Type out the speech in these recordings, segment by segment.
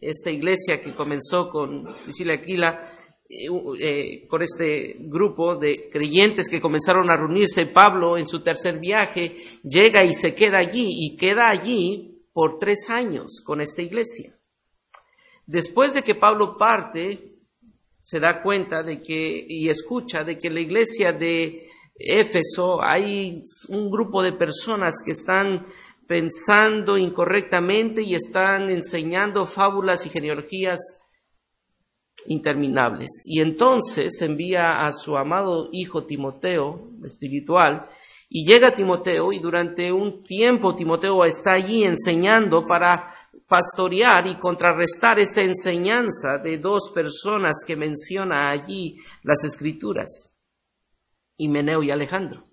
esta iglesia que comenzó con Priscila Aquila, eh, eh, con este grupo de creyentes que comenzaron a reunirse, Pablo en su tercer viaje llega y se queda allí y queda allí por tres años con esta iglesia. Después de que Pablo parte, se da cuenta de que y escucha de que la iglesia de Éfeso hay un grupo de personas que están pensando incorrectamente y están enseñando fábulas y genealogías interminables. Y entonces envía a su amado hijo Timoteo, espiritual, y llega Timoteo y durante un tiempo Timoteo está allí enseñando para pastorear y contrarrestar esta enseñanza de dos personas que menciona allí las escrituras, Himeneo y Alejandro.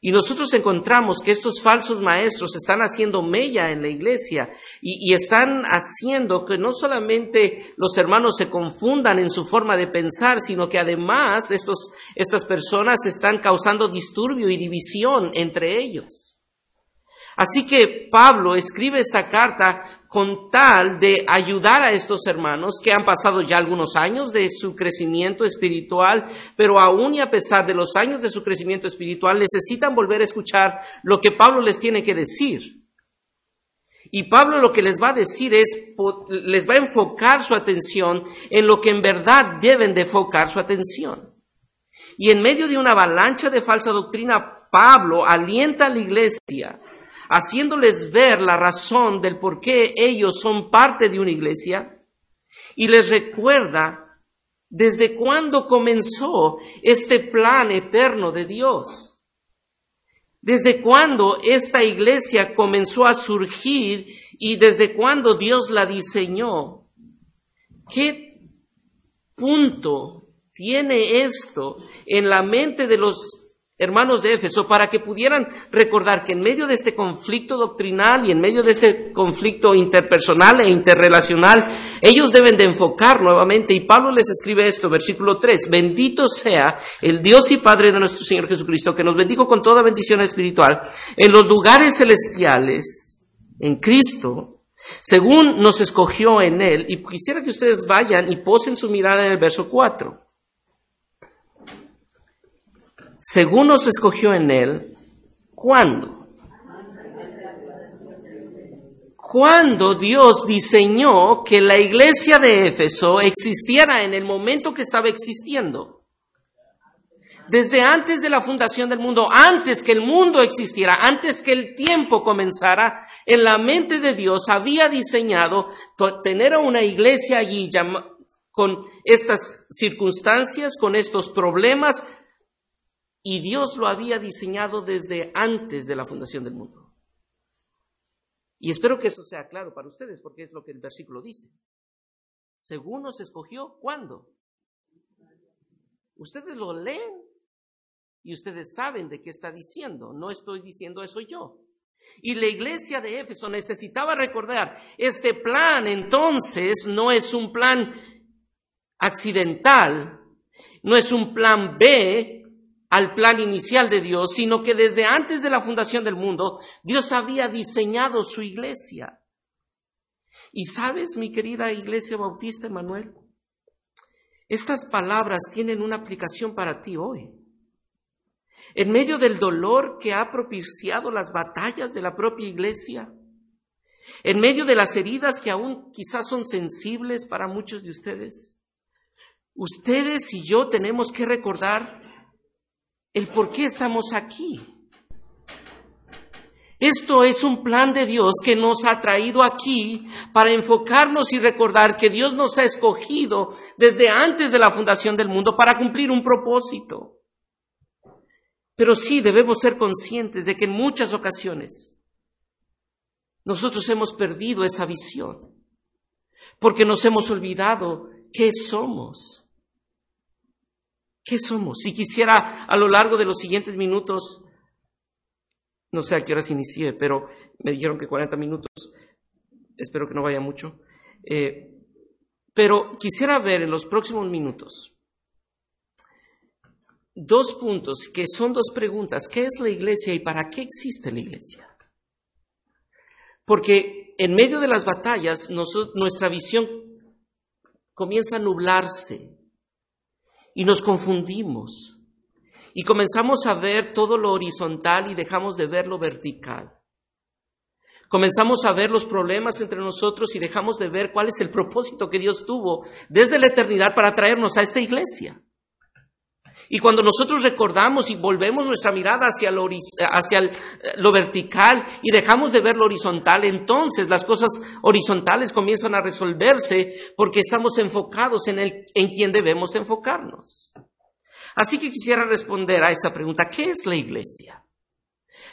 Y nosotros encontramos que estos falsos maestros están haciendo mella en la iglesia y, están haciendo que no solamente los hermanos se confundan en su forma de pensar, sino que además estos, estas personas están causando disturbio y división entre ellos. Así que Pablo escribe esta carta con tal de ayudar a estos hermanos que han pasado ya algunos años de su crecimiento espiritual, pero aún y a pesar de los años de su crecimiento espiritual, necesitan volver a escuchar lo que Pablo les tiene que decir. Y Pablo lo que les va a decir es, les va a enfocar su atención en lo que en verdad deben de enfocar su atención. Y en medio de una avalancha de falsa doctrina, Pablo alienta a la iglesia haciéndoles ver la razón del por qué ellos son parte de una iglesia y les recuerda desde cuándo comenzó este plan eterno de Dios. Desde cuándo esta iglesia comenzó a surgir y desde cuándo Dios la diseñó. ¿Qué punto tiene esto en la mente de los hermanos de Éfeso, para que pudieran recordar que en medio de este conflicto doctrinal y en medio de este conflicto interpersonal e interrelacional, ellos deben de enfocar nuevamente, y Pablo les escribe esto, versículo 3, bendito sea el Dios y Padre de nuestro Señor Jesucristo, que nos bendijo con toda bendición espiritual en los lugares celestiales, en Cristo, según nos escogió en Él, y quisiera que ustedes vayan y posen su mirada en el verso 4 según nos escogió en Él, ¿cuándo? Cuando Dios diseñó que la iglesia de Éfeso existiera en el momento que estaba existiendo. Desde antes de la fundación del mundo, antes que el mundo existiera, antes que el tiempo comenzara, en la mente de Dios había diseñado tener una iglesia allí con estas circunstancias, con estos problemas, y Dios lo había diseñado desde antes de la fundación del mundo. Y espero que eso sea claro para ustedes, porque es lo que el versículo dice. Según nos escogió, ¿cuándo? Ustedes lo leen y ustedes saben de qué está diciendo. No estoy diciendo eso yo. Y la iglesia de Éfeso necesitaba recordar, este plan entonces no es un plan accidental, no es un plan B, al plan inicial de Dios, sino que desde antes de la fundación del mundo, Dios había diseñado su iglesia. Y sabes, mi querida iglesia bautista Emanuel, estas palabras tienen una aplicación para ti hoy. En medio del dolor que ha propiciado las batallas de la propia iglesia, en medio de las heridas que aún quizás son sensibles para muchos de ustedes, ustedes y yo tenemos que recordar el por qué estamos aquí. Esto es un plan de Dios que nos ha traído aquí para enfocarnos y recordar que Dios nos ha escogido desde antes de la fundación del mundo para cumplir un propósito. Pero sí debemos ser conscientes de que en muchas ocasiones nosotros hemos perdido esa visión porque nos hemos olvidado qué somos. ¿Qué somos? Si quisiera a lo largo de los siguientes minutos, no sé a qué horas inicié, pero me dijeron que 40 minutos, espero que no vaya mucho, eh, pero quisiera ver en los próximos minutos dos puntos que son dos preguntas. ¿Qué es la iglesia y para qué existe la iglesia? Porque en medio de las batallas nuestra visión comienza a nublarse y nos confundimos y comenzamos a ver todo lo horizontal y dejamos de ver lo vertical. Comenzamos a ver los problemas entre nosotros y dejamos de ver cuál es el propósito que Dios tuvo desde la eternidad para traernos a esta iglesia. Y cuando nosotros recordamos y volvemos nuestra mirada hacia lo, vertical y dejamos de ver lo horizontal, entonces las cosas horizontales comienzan a resolverse porque estamos enfocados en, el, en quien debemos enfocarnos. Así que quisiera responder a esa pregunta, ¿qué es la iglesia?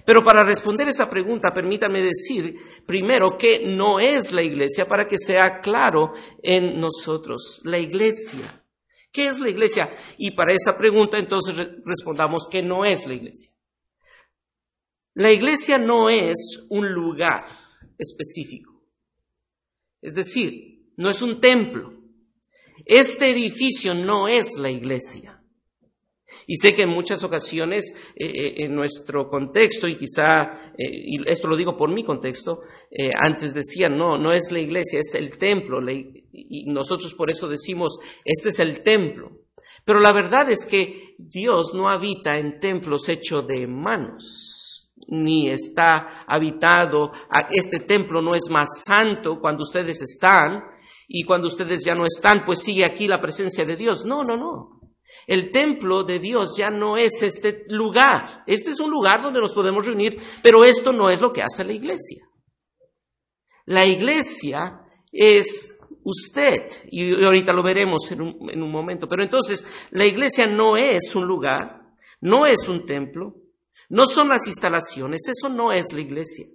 Pero para responder esa pregunta, permítame decir primero que no es la iglesia para que sea claro en nosotros. La iglesia. ¿Qué es la iglesia? Y para esa pregunta entonces respondamos que no es la iglesia. La iglesia no es un lugar específico. Es decir, no es un templo. Este edificio no es la iglesia. Y sé que en muchas ocasiones eh, eh, en nuestro contexto, y quizá, eh, y esto lo digo por mi contexto, antes decían, no, no es la iglesia, es el templo, y nosotros por eso decimos, este es el templo. Pero la verdad es que Dios no habita en templos hechos de manos, ni está habitado, este templo no es más santo cuando ustedes están, y cuando ustedes ya no están, pues sigue aquí la presencia de Dios. No, no, no. El templo de Dios ya no es este lugar. Este es un lugar donde nos podemos reunir, pero esto no es lo que hace la iglesia. La iglesia es usted, y ahorita lo veremos en un, momento, pero entonces la iglesia no es un lugar, no es un templo, no son las instalaciones, eso no es la iglesia.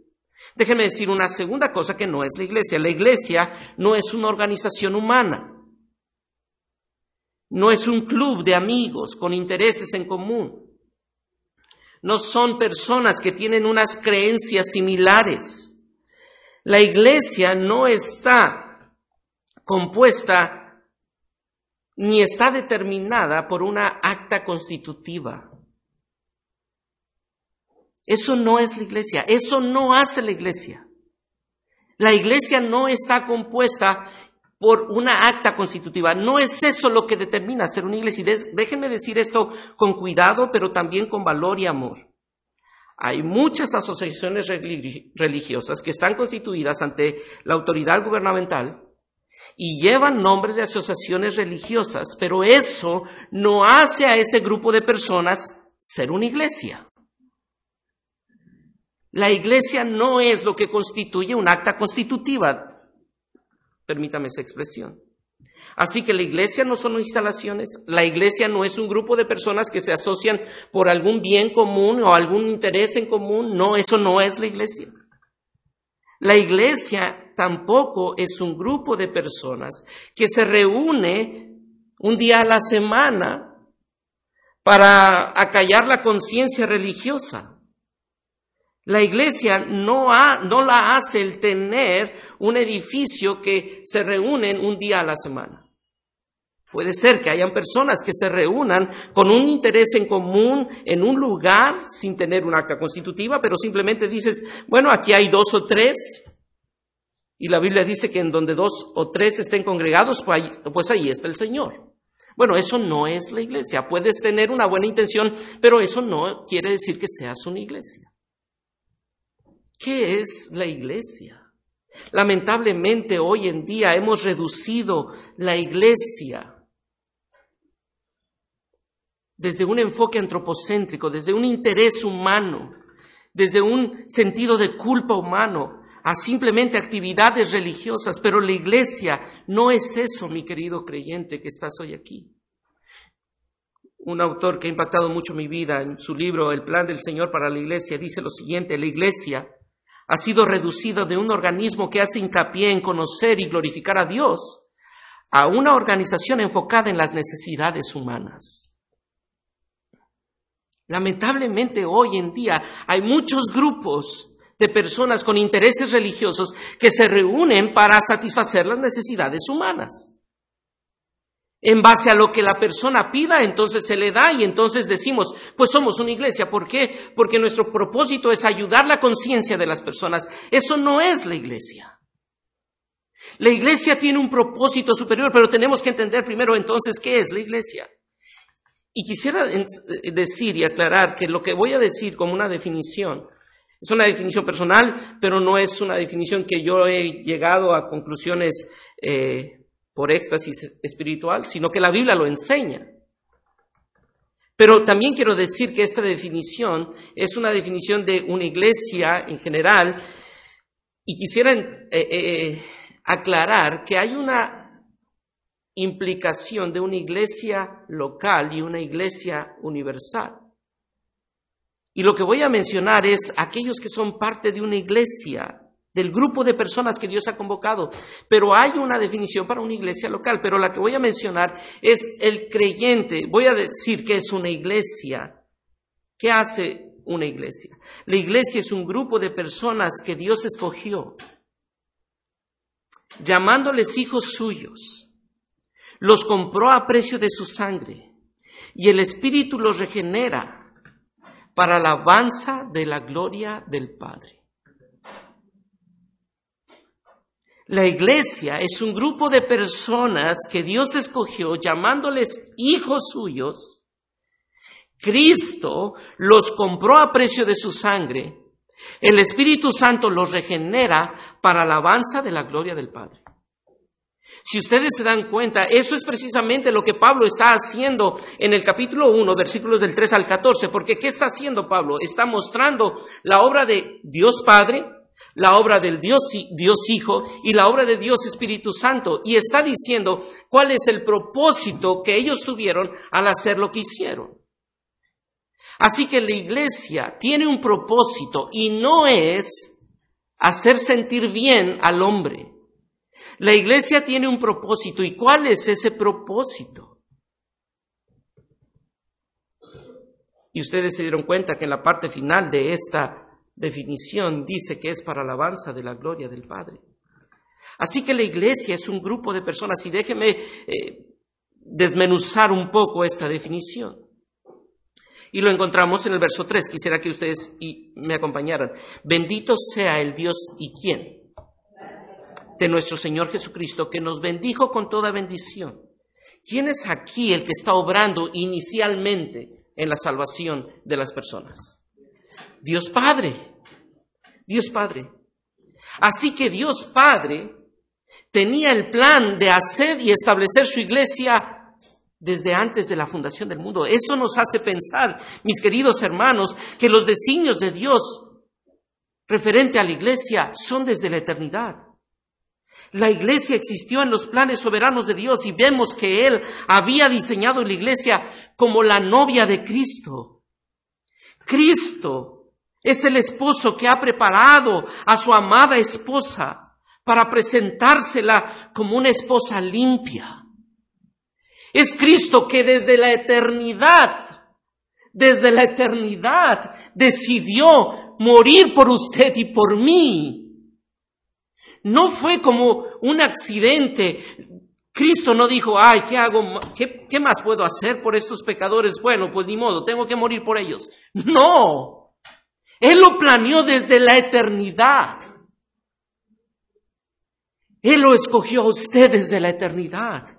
Déjeme decir una segunda cosa que no es la iglesia. La iglesia no es una organización humana. No es un club de amigos con intereses en común. No son personas que tienen unas creencias similares. La iglesia no está compuesta ni está determinada por una acta constitutiva. Eso no es la iglesia, eso no hace la iglesia. La iglesia no está compuesta por una acta constitutiva. No es eso lo que determina ser una iglesia. Déjenme decir esto con cuidado, pero también con valor y amor. Hay muchas asociaciones religiosas que están constituidas ante la autoridad gubernamental y llevan nombre de asociaciones religiosas, pero eso no hace a ese grupo de personas ser una iglesia. La iglesia no es lo que constituye un acta constitutiva. Permítame esa expresión. Así que la iglesia no son instalaciones, la iglesia no es un grupo de personas que se asocian por algún bien común o algún interés en común, no, eso no es la iglesia. La iglesia tampoco es un grupo de personas que se reúne un día a la semana para acallar la conciencia religiosa. La iglesia no, la hace el tener un edificio que se reúnen un día a la semana. Puede ser que hayan personas que se reúnan con un interés en común en un lugar sin tener un acta constitutiva, pero simplemente dices, bueno, aquí hay dos o tres, y la Biblia dice que en donde dos o tres estén congregados, pues, pues ahí está el Señor. Bueno, eso no es la iglesia. Puedes tener una buena intención, pero eso no quiere decir que seas una iglesia. ¿Qué es la iglesia? Lamentablemente hoy en día hemos reducido la iglesia desde un enfoque antropocéntrico, desde un interés humano, desde un sentido de culpa humano, a simplemente actividades religiosas, pero la iglesia no es eso, mi querido creyente que estás hoy aquí. Un autor que ha impactado mucho mi vida en su libro El plan del Señor para la iglesia dice lo siguiente, la iglesia ha sido reducido de un organismo que hace hincapié en conocer y glorificar a Dios a una organización enfocada en las necesidades humanas. Lamentablemente hoy en día hay muchos grupos de personas con intereses religiosos que se reúnen para satisfacer las necesidades humanas. En base a lo que la persona pida, entonces se le da y entonces decimos, pues somos una iglesia. ¿Por qué? Porque nuestro propósito es ayudar la conciencia de las personas. Eso no es la iglesia. La iglesia tiene un propósito superior, pero tenemos que entender primero entonces qué es la iglesia. Y quisiera decir y aclarar que lo que voy a decir como una definición es una definición personal, pero no es una definición que yo he llegado a conclusiones eh, por éxtasis espiritual, sino que la Biblia lo enseña. Pero también quiero decir que esta definición es una definición de una iglesia en general y quisiera eh, eh, aclarar que hay una implicación de una iglesia local y una iglesia universal. Y lo que voy a mencionar es aquellos que son parte de una iglesia, del grupo de personas que Dios ha convocado. Pero hay una definición para una iglesia local, pero la que voy a mencionar es el creyente. Voy a decir que es una iglesia. ¿Qué hace una iglesia? La iglesia es un grupo de personas que Dios escogió, llamándoles hijos suyos. Los compró a precio de su sangre y el Espíritu los regenera para la alabanza de la gloria del Padre. La iglesia es un grupo de personas que Dios escogió llamándoles hijos suyos. Cristo los compró a precio de su sangre. El Espíritu Santo los regenera para la alabanza de la gloria del Padre. Si ustedes se dan cuenta, eso es precisamente lo que Pablo está haciendo en el capítulo 1, versículos del 3 al 14, porque ¿qué está haciendo Pablo? Está mostrando la obra de Dios Padre, la obra del Dios, Dios Hijo y la obra de Dios Espíritu Santo, y está diciendo cuál es el propósito que ellos tuvieron al hacer lo que hicieron. Así que la iglesia tiene un propósito y no es hacer sentir bien al hombre. La iglesia tiene un propósito. ¿Y cuál es ese propósito? Y ustedes se dieron cuenta que en la parte final de esta definición dice que es para alabanza de la gloria del Padre. Así que la iglesia es un grupo de personas y déjeme eh, desmenuzar un poco esta definición. Y lo encontramos en el verso 3. Quisiera que ustedes me acompañaran. Bendito sea el Dios y quién de nuestro Señor Jesucristo, que nos bendijo con toda bendición. ¿Quién es aquí el que está obrando inicialmente en la salvación de las personas? Dios Padre. Dios Padre. Así que Dios Padre tenía el plan de hacer y establecer su iglesia desde antes de la fundación del mundo. Eso nos hace pensar, mis queridos hermanos, que los designios de Dios referente a la iglesia son desde la eternidad. La iglesia existió en los planes soberanos de Dios y vemos que Él había diseñado la iglesia como la novia de Cristo. Cristo es el esposo que ha preparado a su amada esposa para presentársela como una esposa limpia. Es Cristo que desde la eternidad, desde la eternidad decidió morir por usted y por mí no fue como un accidente. Cristo no dijo, ay, ¿qué hago? ¿Qué, ¿Qué, más puedo hacer por estos pecadores? Bueno, pues ni modo, tengo que morir por ellos. No. Él lo planeó desde la eternidad. Él lo escogió a usted desde la eternidad.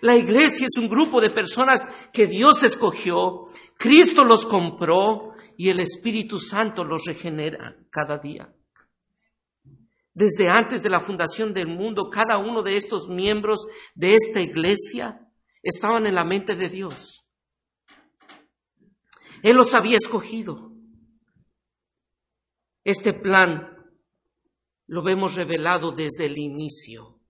La iglesia es un grupo de personas que Dios escogió, Cristo los compró y el Espíritu Santo los regenera cada día. Desde antes de la fundación del mundo, cada uno de estos miembros de esta iglesia estaban en la mente de Dios. Él los había escogido. Este plan lo vemos revelado desde el inicio.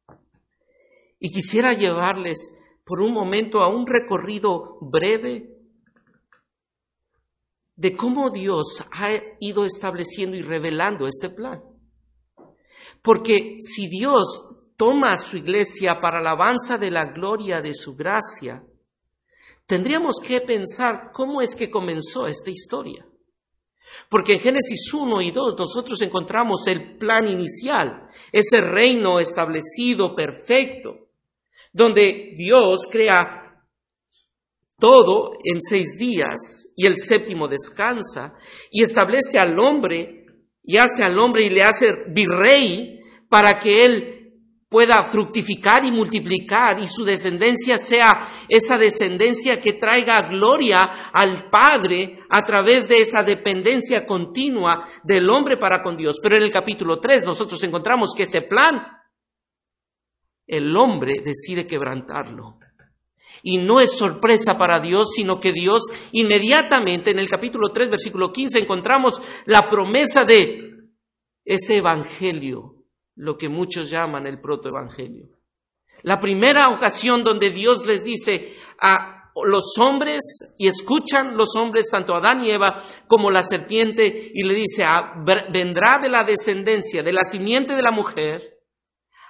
Y quisiera llevarles por un momento a un recorrido breve de cómo Dios ha ido estableciendo y revelando este plan. Porque si Dios toma a su iglesia para la alabanza de la gloria de su gracia, tendríamos que pensar cómo es que comenzó esta historia. Porque en Génesis 1 y 2 nosotros encontramos el plan inicial, ese reino establecido, perfecto. donde Dios crea todo en seis días y el séptimo descansa y establece al hombre y hace al hombre y le hace virrey para que él pueda fructificar y multiplicar y su descendencia sea esa descendencia que traiga gloria al Padre a través de esa dependencia continua del hombre para con Dios. Pero en el capítulo 3 nosotros encontramos que ese plan, el hombre decide quebrantarlo. Y no es sorpresa para Dios, sino que Dios inmediatamente en el capítulo 3, versículo 15, encontramos la promesa de ese evangelio lo que muchos llaman el protoevangelio. La primera ocasión donde Dios les dice a los hombres, y escuchan los hombres, tanto Adán y Eva, como la serpiente, y le dice, ah, vendrá de la descendencia, de la simiente de la mujer,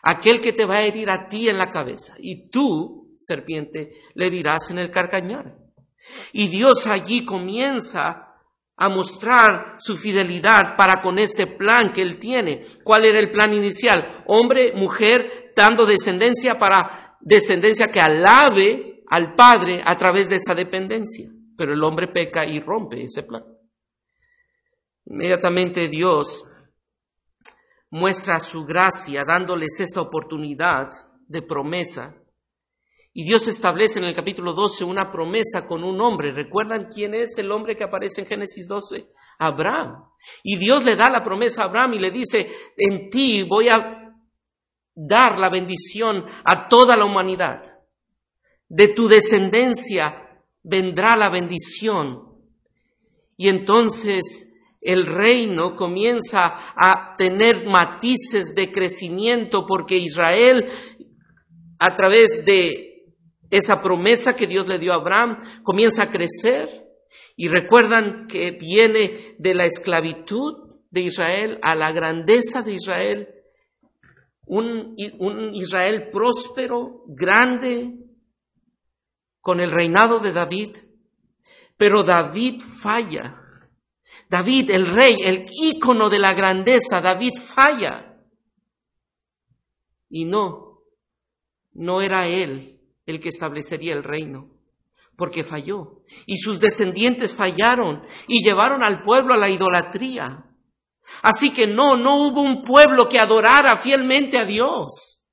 aquel que te va a herir a ti en la cabeza, y tú, serpiente, le herirás en el carcañar. Y Dios allí comienza a mostrar su fidelidad para con este plan que él tiene. ¿Cuál era el plan inicial? Hombre, mujer, dando descendencia para descendencia que alabe al Padre a través de esa dependencia. Pero el hombre peca y rompe ese plan. Inmediatamente Dios muestra su gracia dándoles esta oportunidad de promesa y Dios establece en el capítulo 12 una promesa con un hombre. ¿Recuerdan quién es el hombre que aparece en Génesis 12? Abraham. Y Dios le da la promesa a Abraham y le dice, en ti voy a dar la bendición a toda la humanidad. De tu descendencia vendrá la bendición. Y entonces el reino comienza a tener matices de crecimiento porque Israel a través de esa promesa que Dios le dio a Abraham comienza a crecer y recuerdan que viene de la esclavitud de Israel a la grandeza de Israel, un, un Israel próspero, grande, con el reinado de David, pero David falla. David, el rey, el ícono de la grandeza, David falla. Y no, no era él el que establecería el reino, porque falló. Y sus descendientes fallaron y llevaron al pueblo a la idolatría. Así que no, no hubo un pueblo que adorara fielmente a Dios.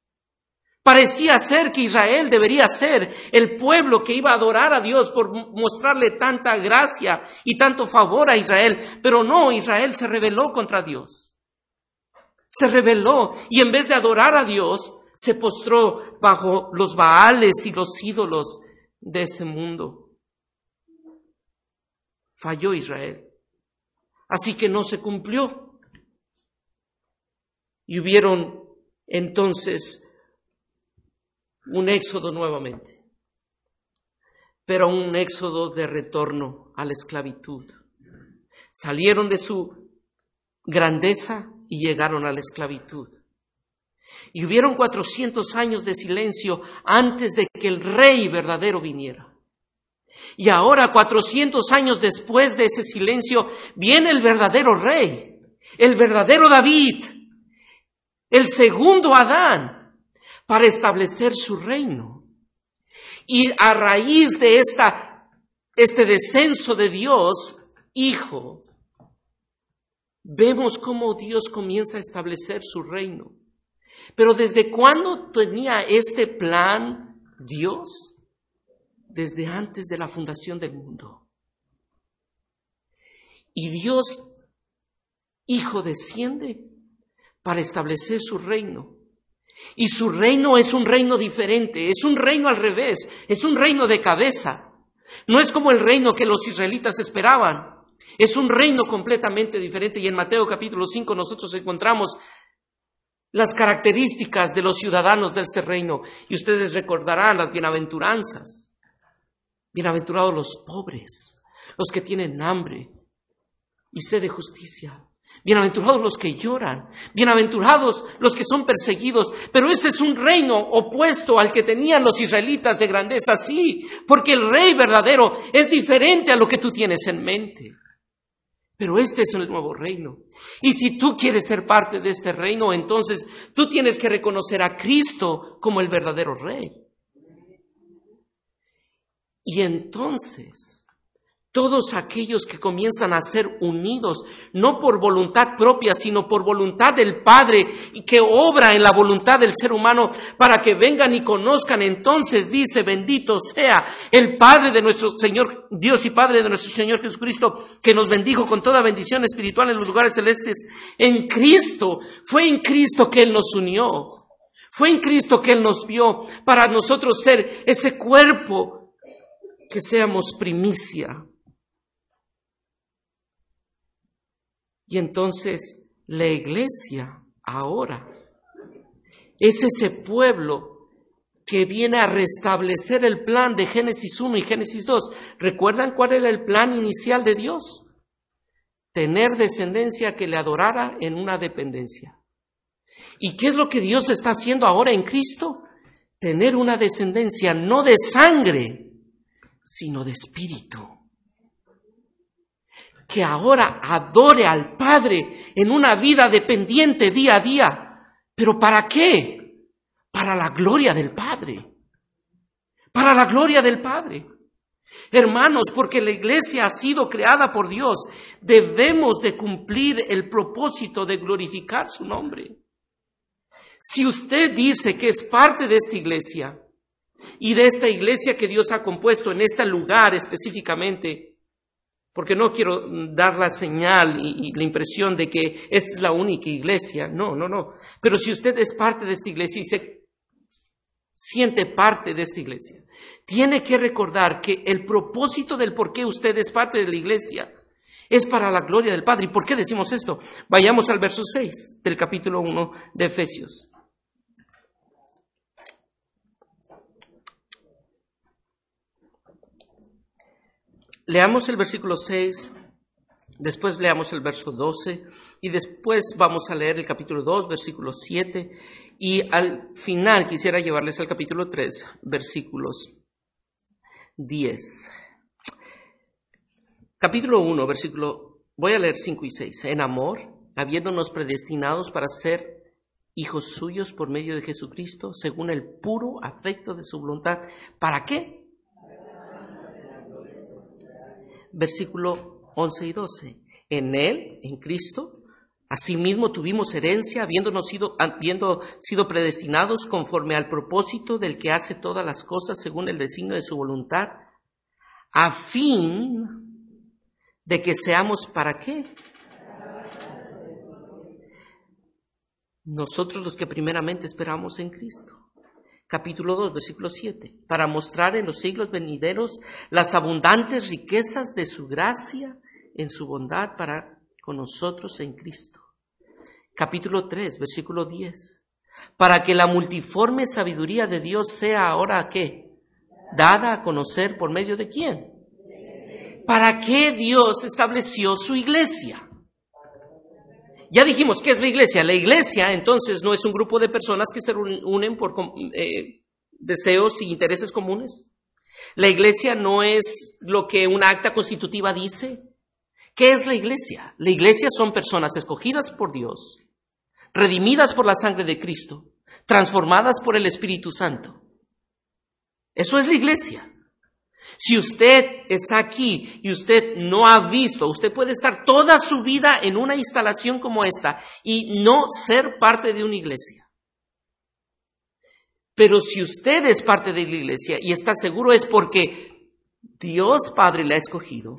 Parecía ser que Israel debería ser el pueblo que iba a adorar a Dios por mostrarle tanta gracia y tanto favor a Israel, pero no, Israel se rebeló contra Dios. Se rebeló y en vez de adorar a Dios, se postró bajo los baales y los ídolos de ese mundo. Falló Israel. Así que no se cumplió. Y hubieron entonces un éxodo nuevamente, pero un éxodo de retorno a la esclavitud. Salieron de su grandeza y llegaron a la esclavitud. Y hubieron cuatrocientos años de silencio antes de que el rey verdadero viniera. Y ahora, cuatrocientos años después de ese silencio, viene el verdadero rey, el verdadero David, el segundo Adán, para establecer su reino. Y a raíz de esta, este descenso de Dios, Hijo, vemos cómo Dios comienza a establecer su reino. Pero ¿desde cuándo tenía este plan Dios? Desde antes de la fundación del mundo. Y Dios, Hijo, desciende para establecer su reino. Y su reino es un reino diferente, es un reino al revés, es un reino de cabeza. No es como el reino que los israelitas esperaban. Es un reino completamente diferente. Y en Mateo capítulo 5 nosotros encontramos las características de los ciudadanos de ese reino. Y ustedes recordarán las bienaventuranzas. Bienaventurados los pobres, los que tienen hambre y sed de justicia. Bienaventurados los que lloran, bienaventurados los que son perseguidos. Pero ese es un reino opuesto al que tenían los israelitas de grandeza, sí, porque el rey verdadero es diferente a lo que tú tienes en mente. Pero este es el nuevo reino. Y si tú quieres ser parte de este reino, entonces tú tienes que reconocer a Cristo como el verdadero rey. Y entonces todos aquellos que comienzan a ser unidos, no por voluntad propia, sino por voluntad del Padre y que obra en la voluntad del ser humano para que vengan y conozcan. Entonces dice, bendito sea el Padre de nuestro Señor, Dios y Padre de nuestro Señor Jesucristo, que nos bendijo con toda bendición espiritual en los lugares celestes. En Cristo, fue en Cristo que Él nos unió. Fue en Cristo que Él nos vio para nosotros ser ese cuerpo que seamos primicia Y entonces la iglesia ahora es ese pueblo que viene a restablecer el plan de Génesis 1 y Génesis 2. ¿Recuerdan cuál era el plan inicial de Dios? Tener descendencia que le adorara en una dependencia. ¿Y qué es lo que Dios está haciendo ahora en Cristo? Tener una descendencia no de sangre, sino de espíritu que ahora adore al Padre en una vida dependiente día a día. ¿Pero para qué? Para la gloria del Padre. Para la gloria del Padre. Hermanos, porque la iglesia ha sido creada por Dios, debemos de cumplir el propósito de glorificar su nombre. Si usted dice que es parte de esta iglesia y de esta iglesia que Dios ha compuesto en este lugar específicamente, porque no quiero dar la señal y, la impresión de que esta es la única iglesia. No, no, no. Pero si usted es parte de esta iglesia y se siente parte de esta iglesia, tiene que recordar que el propósito del por qué usted es parte de la iglesia es para la gloria del Padre. ¿Y por qué decimos esto? Vayamos al verso 6 del capítulo 1 de Efesios. Leamos el versículo 6, después leamos el verso 12 y después vamos a leer el capítulo 2, versículo 7 y al final quisiera llevarles al capítulo 3, versículos 10. Capítulo 1, versículo, voy a leer 5 y 6. En amor, habiéndonos predestinados para ser hijos suyos por medio de Jesucristo, según el puro afecto de su voluntad. ¿Para qué? Versículo 11 y 12. En Él, en Cristo, asimismo tuvimos herencia, habiéndonos sido, habiendo sido predestinados conforme al propósito del que hace todas las cosas según el designio de su voluntad, a fin de que seamos para qué? Nosotros los que primeramente esperamos en Cristo capítulo 2, versículo 7, para mostrar en los siglos venideros las abundantes riquezas de su gracia en su bondad para con nosotros en Cristo. Capítulo 3, versículo 10, para que la multiforme sabiduría de Dios sea ahora qué? Dada a conocer por medio de quién? ¿Para qué Dios estableció su iglesia? Ya dijimos, ¿qué es la iglesia? La iglesia entonces no es un grupo de personas que se unen por eh, deseos y intereses comunes. La iglesia no es lo que una acta constitutiva dice. ¿Qué es la iglesia? La iglesia son personas escogidas por Dios, redimidas por la sangre de Cristo, transformadas por el Espíritu Santo. Eso es la iglesia. Si usted está aquí y usted no ha visto, usted puede estar toda su vida en una instalación como esta y no ser parte de una iglesia. Pero si usted es parte de la iglesia y está seguro es porque Dios Padre le ha escogido,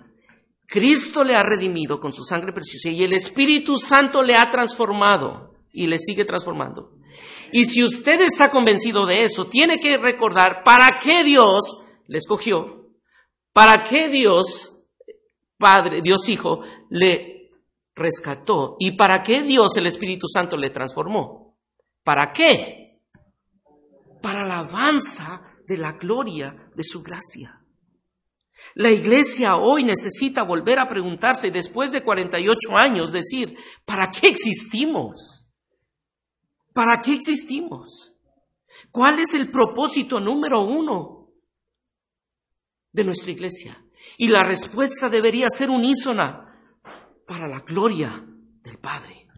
Cristo le ha redimido con su sangre preciosa y el Espíritu Santo le ha transformado y le sigue transformando. Y si usted está convencido de eso, tiene que recordar para qué Dios le escogió, para qué Dios, Padre, Dios Hijo, le rescató y para qué Dios el Espíritu Santo le transformó. ¿Para qué? Para la alabanza de la gloria de su gracia. La iglesia hoy necesita volver a preguntarse después de 48 años, decir, ¿para qué existimos? ¿Para qué existimos? ¿Cuál es el propósito número uno? De nuestra iglesia. Y la respuesta debería ser unísona para la gloria del Padre.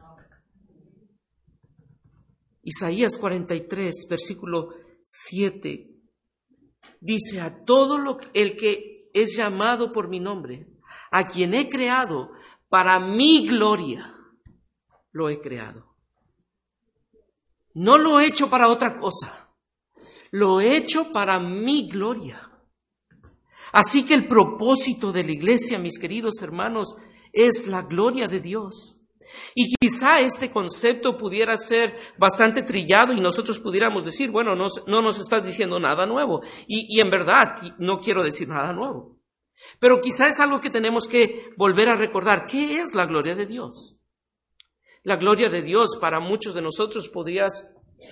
Isaías 43, versículo 7 dice a todo lo, el que es llamado por mi nombre, a quien he creado para mi gloria, lo he creado. No lo he hecho para otra cosa, lo he hecho para mi gloria. Así que el propósito de la iglesia, mis queridos hermanos, es la gloria de Dios. Y quizá este concepto pudiera ser bastante trillado y nosotros pudiéramos decir, bueno, no, nos estás diciendo nada nuevo. Y, en verdad no quiero decir nada nuevo. Pero quizá es algo que tenemos que volver a recordar. ¿Qué es la gloria de Dios? La gloria de Dios para muchos de nosotros podría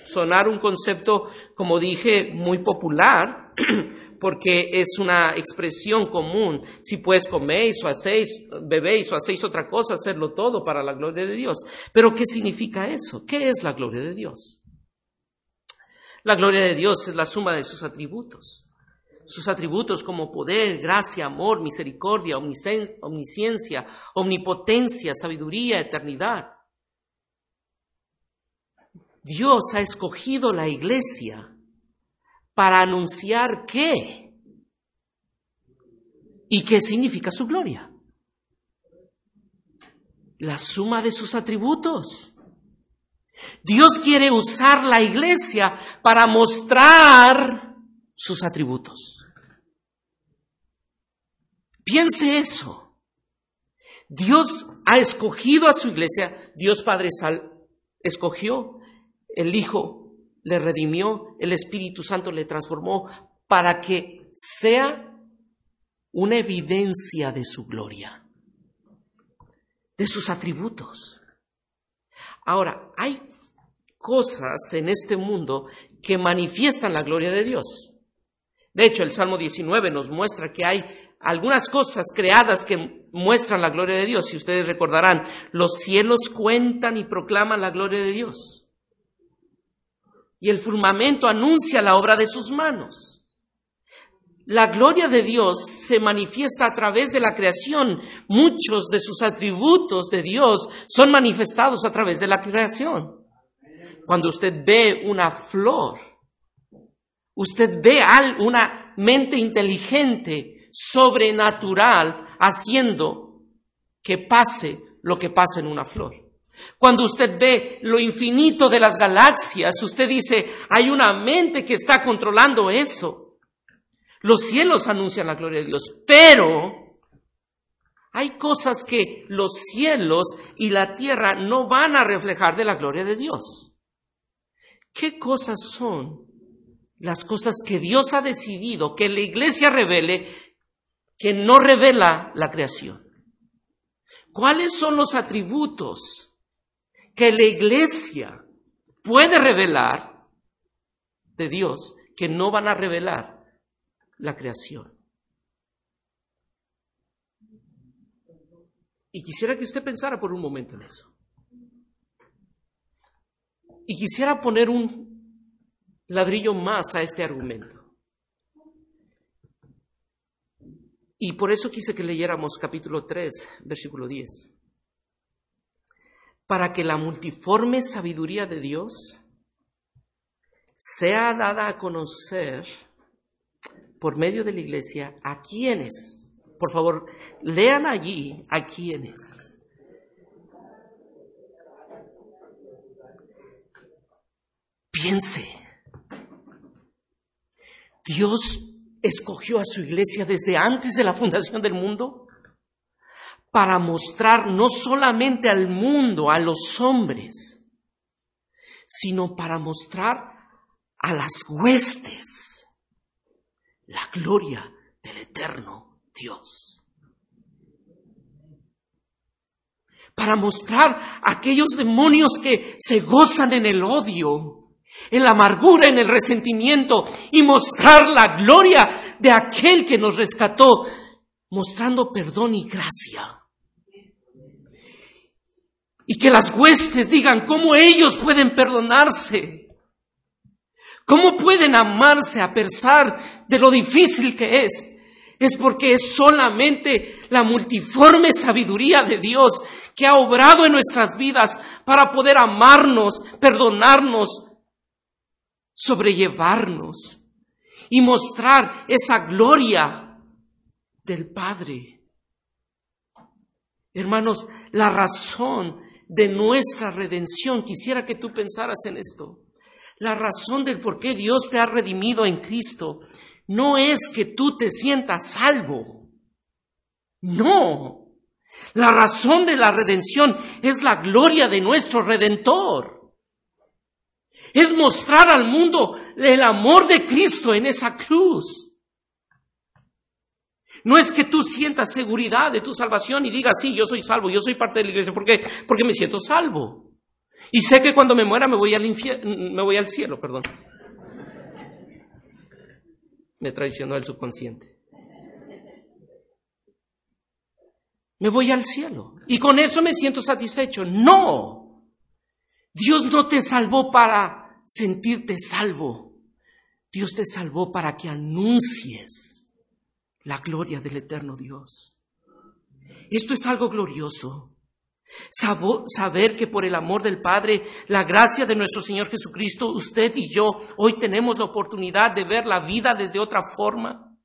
sonar un concepto, como dije, muy popular, porque es una expresión común. Si pues coméis o hacéis, bebéis o hacéis otra cosa, hacerlo todo para la gloria de Dios. Pero ¿qué significa eso? ¿Qué es la gloria de Dios? La gloria de Dios es la suma de sus atributos. Sus atributos como poder, gracia, amor, misericordia, omnisciencia, omnipotencia, sabiduría, eternidad. Dios ha escogido la iglesia para anunciar qué y qué significa su gloria. La suma de sus atributos. Dios quiere usar la iglesia para mostrar sus atributos. Piense eso. Dios ha escogido a su iglesia, Dios Padre Sal escogió, el Hijo le redimió, el Espíritu Santo le transformó para que sea una evidencia de su gloria, de sus atributos. Ahora, hay cosas en este mundo que manifiestan la gloria de Dios. De hecho, el Salmo 19 nos muestra que hay algunas cosas creadas que muestran la gloria de Dios. Si ustedes recordarán, los cielos cuentan y proclaman la gloria de Dios y el firmamento anuncia la obra de sus manos. La gloria de Dios se manifiesta a través de la creación. Muchos de sus atributos de Dios son manifestados a través de la creación. Cuando usted ve una flor, usted ve una mente inteligente, sobrenatural, haciendo que pase lo que pasa en una flor. Cuando usted ve lo infinito de las galaxias, usted dice, hay una mente que está controlando eso. Los cielos anuncian la gloria de Dios, pero hay cosas que los cielos y la tierra no van a reflejar de la gloria de Dios. ¿Qué cosas son las cosas que Dios ha decidido que la iglesia revele que no revela la creación? ¿Cuáles son los atributos que la iglesia puede revelar de Dios que no van a revelar la creación. Y quisiera que usted pensara por un momento en eso. Y quisiera poner un ladrillo más a este argumento. Y por eso quise que leyéramos capítulo 3, versículo 10 para que la multiforme sabiduría de Dios sea dada a conocer por medio de la iglesia a quienes, por favor, lean allí a quienes. Piense, Dios escogió a su iglesia desde antes de la fundación del mundo para mostrar no solamente al mundo, a los hombres, sino para mostrar a las huestes la gloria del eterno Dios. Para mostrar a aquellos demonios que se gozan en el odio, en la amargura, en el resentimiento, y mostrar la gloria de aquel que nos rescató, mostrando perdón y gracia y que las huestes digan cómo ellos pueden perdonarse, cómo pueden amarse a pesar de lo difícil que es. Es porque es solamente la multiforme sabiduría de Dios que ha obrado en nuestras vidas para poder amarnos, perdonarnos, sobrellevarnos y mostrar esa gloria del Padre. Hermanos, la razón de nuestra redención, quisiera que tú pensaras en esto, la razón del por qué Dios te ha redimido en Cristo no es que tú te sientas salvo. No. La razón de la redención es la gloria de nuestro Redentor. Es mostrar al mundo el amor de Cristo en esa cruz. No es que tú sientas seguridad de tu salvación y digas, sí, yo soy salvo, yo soy parte de la iglesia. ¿Por qué? Porque me siento salvo. Y sé que cuando me muera me voy al me voy al cielo, perdón. Me traicionó el subconsciente. Me voy al cielo. Y con eso me siento satisfecho. No. Dios no te salvó para sentirte salvo. Dios te salvó para que anuncies la gloria del eterno Dios. Esto es algo glorioso. saber que por el amor del Padre, la gracia de nuestro Señor Jesucristo, usted y yo hoy tenemos la oportunidad de ver la vida desde otra forma.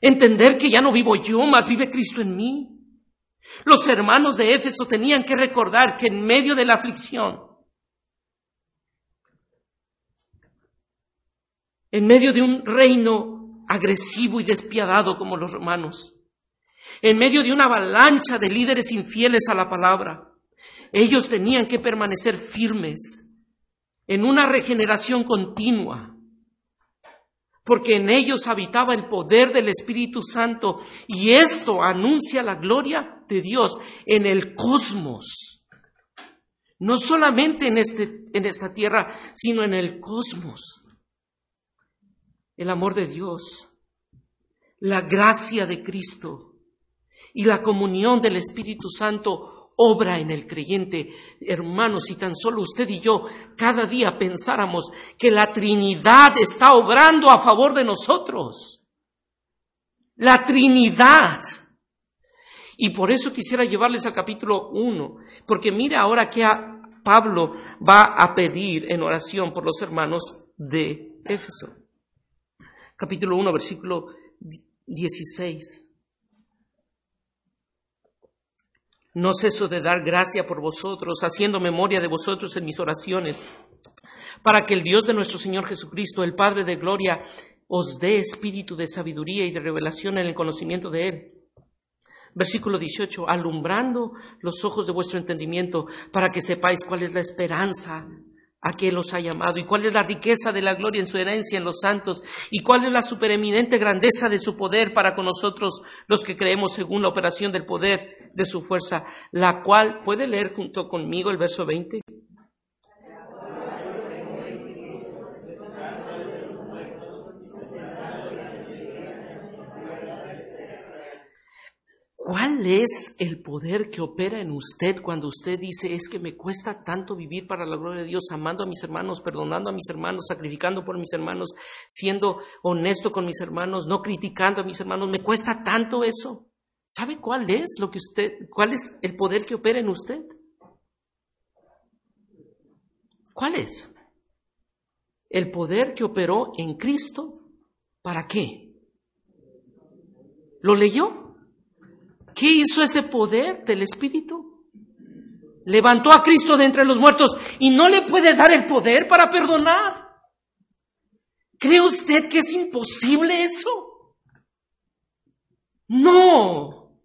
Entender que ya no vivo yo, más vive Cristo en mí. Los hermanos de Éfeso tenían que recordar que en medio de la aflicción, en medio de un reino agresivo y despiadado como los romanos, en medio de una avalancha de líderes infieles a la palabra. Ellos tenían que permanecer firmes en una regeneración continua, porque en ellos habitaba el poder del Espíritu Santo y esto anuncia la gloria de Dios en el cosmos. No solamente en, este, en esta tierra, sino en el cosmos el amor de Dios, la gracia de Cristo y la comunión del Espíritu Santo obra en el creyente. Hermanos, si tan solo usted y yo cada día pensáramos que la Trinidad está obrando a favor de nosotros. La Trinidad. Y por eso quisiera llevarles al capítulo 1, porque mira ahora que Pablo va a pedir en oración por los hermanos de Éfeso capítulo 1, versículo 16. No ceso de dar gracia por vosotros, haciendo memoria de vosotros en mis oraciones, para que el Dios de nuestro Señor Jesucristo, el Padre de Gloria, os dé espíritu de sabiduría y de revelación en el conocimiento de Él. Versículo 18, alumbrando los ojos de vuestro entendimiento, para que sepáis cuál es la esperanza a qué los ha llamado y cuál es la riqueza de la gloria en su herencia en los santos y cuál es la supereminente grandeza de su poder para con nosotros los que creemos según la operación del poder de su fuerza, la cual puede leer junto conmigo el verso 20. ¿Cuál es el poder que opera en usted cuando usted dice es que me cuesta tanto vivir para la gloria de Dios, amando a mis hermanos, perdonando a mis hermanos, sacrificando por mis hermanos, siendo honesto con mis hermanos, no criticando a mis hermanos? ¿Me cuesta tanto eso? ¿Sabe cuál es lo que usted, cuál es el poder que opera en usted? ¿Cuál es? El poder que operó en Cristo, ¿para qué? ¿Lo leyó? ¿Qué hizo ese poder del Espíritu? Levantó a Cristo de entre los muertos y no le puede dar el poder para perdonar. ¿Cree usted que es imposible eso? No.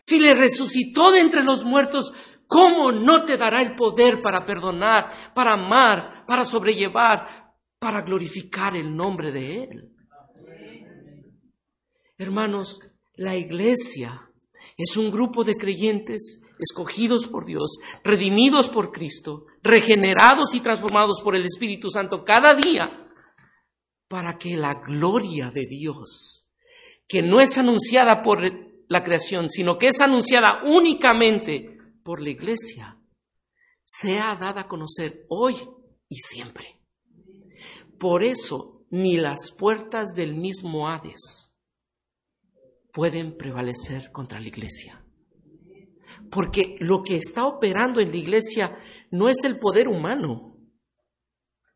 Si le resucitó de entre los muertos, ¿cómo no te dará el poder para perdonar, para amar, para sobrellevar, para glorificar el nombre de Él? Hermanos, la iglesia es un grupo de creyentes escogidos por Dios, redimidos por Cristo, regenerados y transformados por el Espíritu Santo cada día, para que la gloria de Dios, que no es anunciada por la creación, sino que es anunciada únicamente por la iglesia, sea dada a conocer hoy y siempre. Por eso, ni las puertas del mismo Hades pueden prevalecer contra la iglesia. Porque lo que está operando en la iglesia no es el poder humano,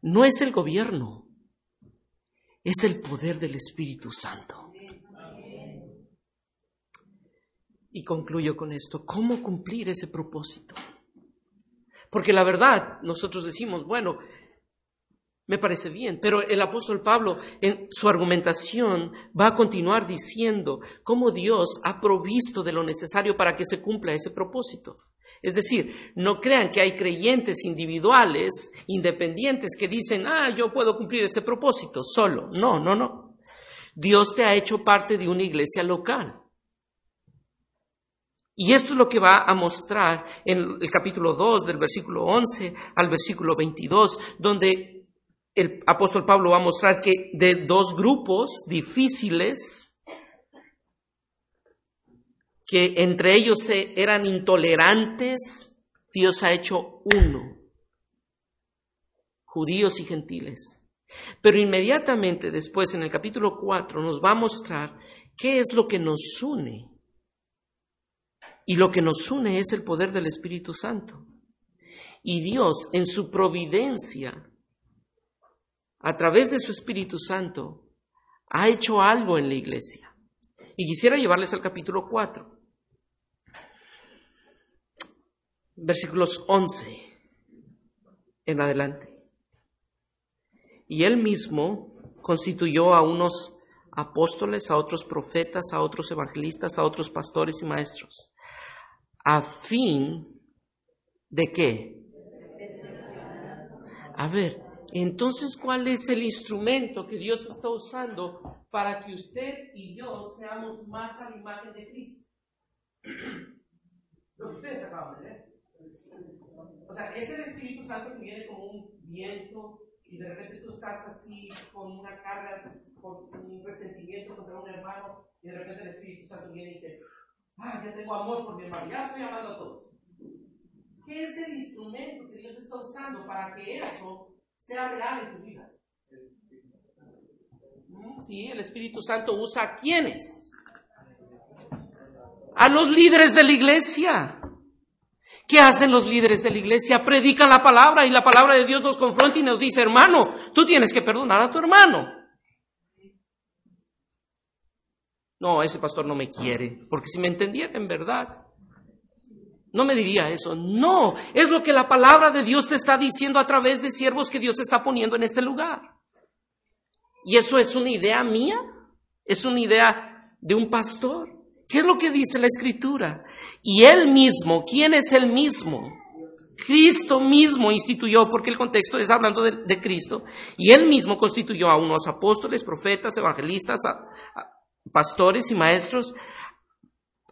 no es el gobierno, es el poder del Espíritu Santo. Y concluyo con esto, ¿cómo cumplir ese propósito? Porque la verdad, nosotros decimos, bueno, me parece bien, pero el apóstol Pablo en su argumentación va a continuar diciendo cómo Dios ha provisto de lo necesario para que se cumpla ese propósito. Es decir, no crean que hay creyentes individuales, independientes, que dicen, ah, yo puedo cumplir este propósito solo. No, no, no. Dios te ha hecho parte de una iglesia local. Y esto es lo que va a mostrar en el capítulo 2, del versículo 11 al versículo 22, donde el apóstol Pablo va a mostrar que de dos grupos difíciles, que entre ellos eran intolerantes, Dios ha hecho uno, judíos y gentiles. Pero inmediatamente después, en el capítulo 4, nos va a mostrar qué es lo que nos une. Y lo que nos une es el poder del Espíritu Santo. Y Dios, en su providencia, a través de su Espíritu Santo, ha hecho algo en la iglesia. Y quisiera llevarles al capítulo 4. versículos 11 en adelante. Y él mismo constituyó a unos apóstoles, a otros profetas, a otros evangelistas, a otros pastores y maestros, a fin de qué? A ver, entonces, ¿cuál es el instrumento que Dios está usando para que usted y yo seamos más a la imagen de Cristo? Lo que ustedes acaban de leer. O sea, es el Espíritu Santo que viene como un viento y de repente tú estás así con una carga, con un resentimiento contra un hermano y de repente el Espíritu Santo viene y te, ah, ya tengo amor por mi hermano, ya estoy amando a todos. ¿Qué es el instrumento que Dios está usando para que eso sea real en tu vida? Sí, el Espíritu Santo usa a quienes? A los líderes de la iglesia. ¿Qué hacen los líderes de la iglesia? Predican la palabra y la palabra de Dios nos confronta y nos dice, hermano, tú tienes que perdonar a tu hermano. No, ese pastor no me quiere, porque si me entendiera en verdad, no me diría eso. No, es lo que la palabra de Dios te está diciendo a través de siervos que Dios está poniendo en este lugar. ¿Y eso es una idea mía? ¿Es una idea de un pastor? ¿Qué es lo que dice la escritura? Y él mismo, ¿quién es él mismo? Cristo mismo instituyó, porque el contexto es hablando de, Cristo, y él mismo constituyó a unos apóstoles, profetas, evangelistas, pastores y maestros,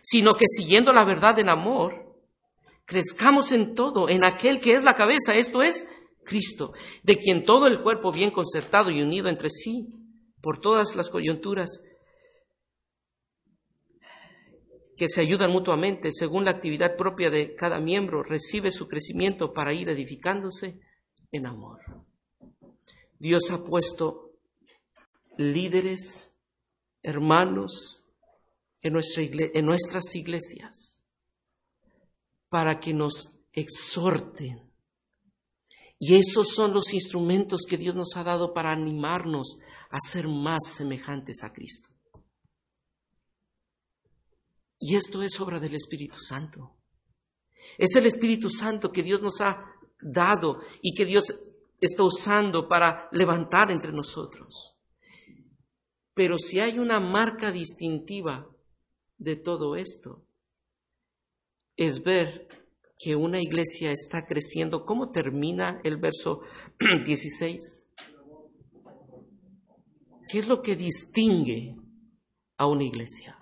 sino que siguiendo la verdad en amor, crezcamos en todo, en aquel que es la cabeza, esto es Cristo, de quien todo el cuerpo bien concertado y unido entre sí, por todas las coyunturas, que se ayudan mutuamente según la actividad propia de cada miembro, recibe su crecimiento para ir edificándose en amor. Dios ha puesto líderes, hermanos en, nuestra en nuestras iglesias para que nos exhorten. Y esos son los instrumentos que Dios nos ha dado para animarnos a ser más semejantes a Cristo. Y esto es obra del Espíritu Santo. Es el Espíritu Santo que Dios nos ha dado y que Dios está usando para levantar entre nosotros. Pero si hay una marca distintiva de todo esto, es ver que una iglesia está creciendo. ¿Cómo termina el verso 16? ¿Qué es lo que distingue a una iglesia?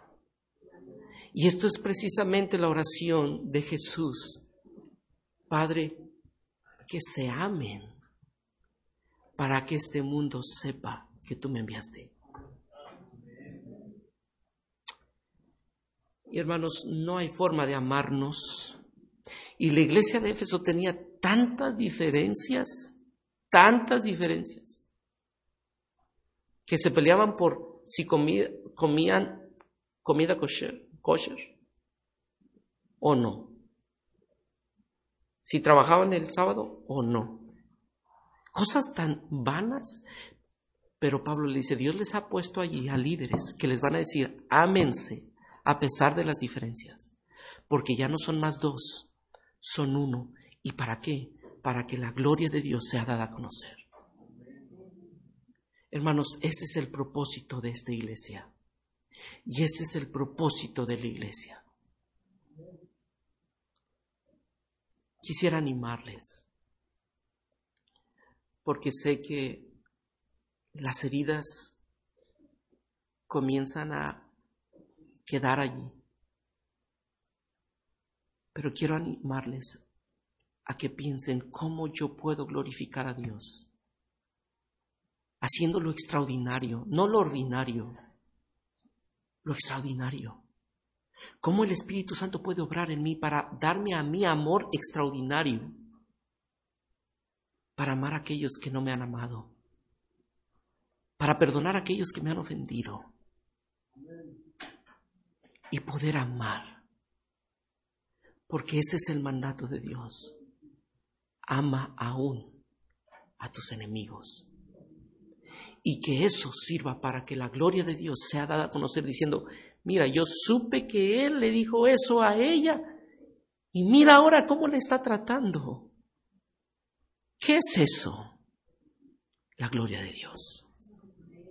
Y esto es precisamente la oración de Jesús. Padre, que se amen para que este mundo sepa que tú me enviaste. Y hermanos, no hay forma de amarnos. Y la iglesia de Éfeso tenía tantas diferencias, tantas diferencias, que se peleaban por si comían comida kosher, kosher o no. Si trabajaban el sábado o no. Cosas tan vanas. Pero Pablo le dice, Dios les ha puesto allí a líderes que les van a decir, ámense a pesar de las diferencias, porque ya no son más dos, son uno. ¿Y para qué? Para que la gloria de Dios sea dada a conocer. Hermanos, ese es el propósito de esta iglesia. Y ese es el propósito de la iglesia. Quisiera animarles, porque sé que las heridas comienzan a quedar allí. Pero quiero animarles a que piensen cómo yo puedo glorificar a Dios. Haciendo lo extraordinario, no lo ordinario, lo extraordinario. Cómo el Espíritu Santo puede obrar en mí para darme a mí amor extraordinario, para amar a aquellos que no me han amado, para perdonar a aquellos que me han ofendido y poder amar. Porque ese es el mandato de Dios. Ama aún a tus enemigos. Y que eso sirva para que la gloria de Dios sea dada a conocer diciendo, mira, yo supe que Él le dijo eso a ella y mira ahora cómo le está tratando. ¿Qué es eso? La gloria de Dios.